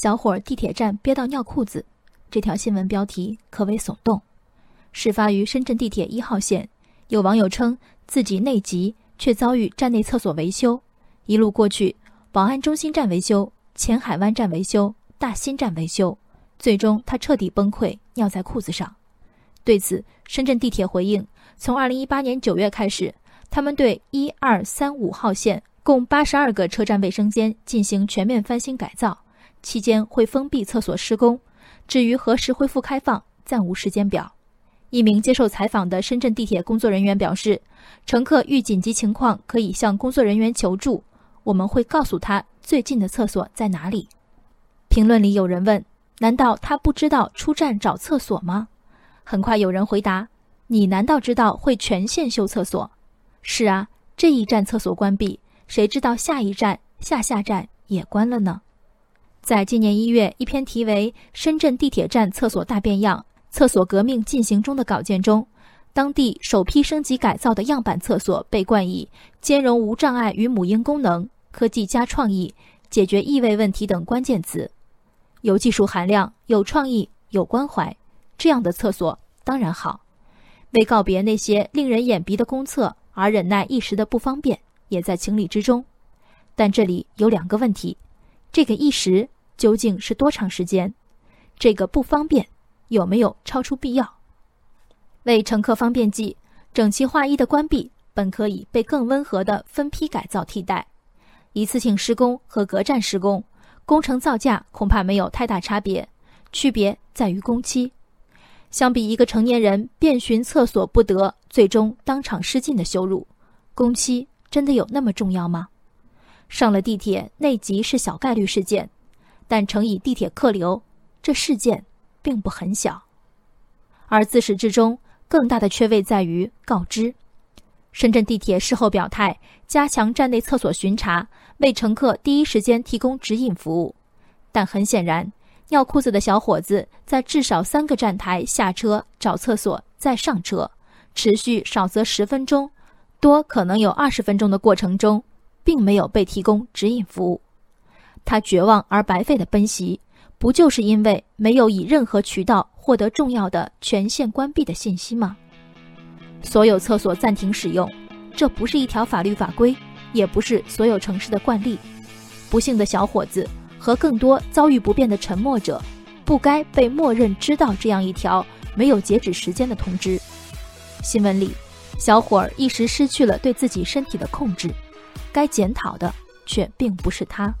小伙地铁站憋到尿裤子，这条新闻标题可谓耸动。事发于深圳地铁一号线，有网友称自己内急，却遭遇站内厕所维修，一路过去，宝安中心站维修，前海湾站维修，大新站维修，最终他彻底崩溃，尿在裤子上。对此，深圳地铁回应：从二零一八年九月开始，他们对一二三五号线共八十二个车站卫生间进行全面翻新改造，期间会封闭厕所施工。至于何时恢复开放，暂无时间表。一名接受采访的深圳地铁工作人员表示：“乘客遇紧急情况可以向工作人员求助，我们会告诉他最近的厕所在哪里。”评论里有人问：“难道他不知道出站找厕所吗？”很快有人回答：“你难道知道会全线修厕所？是啊，这一站厕所关闭，谁知道下一站、下下站也关了呢？”在今年一月，一篇题为《深圳地铁站厕所大变样，厕所革命进行中》的稿件中，当地首批升级改造的样板厕所被冠以“兼容无障碍与母婴功能、科技加创意、解决异味问题”等关键词，有技术含量，有创意，有关怀。这样的厕所当然好，为告别那些令人眼鼻的公厕而忍耐一时的不方便，也在情理之中。但这里有两个问题：这个一时究竟是多长时间？这个不方便有没有超出必要？为乘客方便计，整齐划一的关闭本可以被更温和的分批改造替代。一次性施工和隔站施工，工程造价恐怕没有太大差别，区别在于工期。相比一个成年人遍寻厕所不得，最终当场失禁的羞辱，工期真的有那么重要吗？上了地铁内急是小概率事件，但乘以地铁客流，这事件并不很小。而自始至终，更大的缺位在于告知。深圳地铁事后表态，加强站内厕所巡查，为乘客第一时间提供指引服务，但很显然。尿裤子的小伙子在至少三个站台下车找厕所，再上车，持续少则十分钟，多可能有二十分钟的过程中，并没有被提供指引服务。他绝望而白费的奔袭，不就是因为没有以任何渠道获得重要的全线关闭的信息吗？所有厕所暂停使用，这不是一条法律法规，也不是所有城市的惯例。不幸的小伙子。和更多遭遇不便的沉默者，不该被默认知道这样一条没有截止时间的通知。新闻里，小伙儿一时失去了对自己身体的控制，该检讨的却并不是他。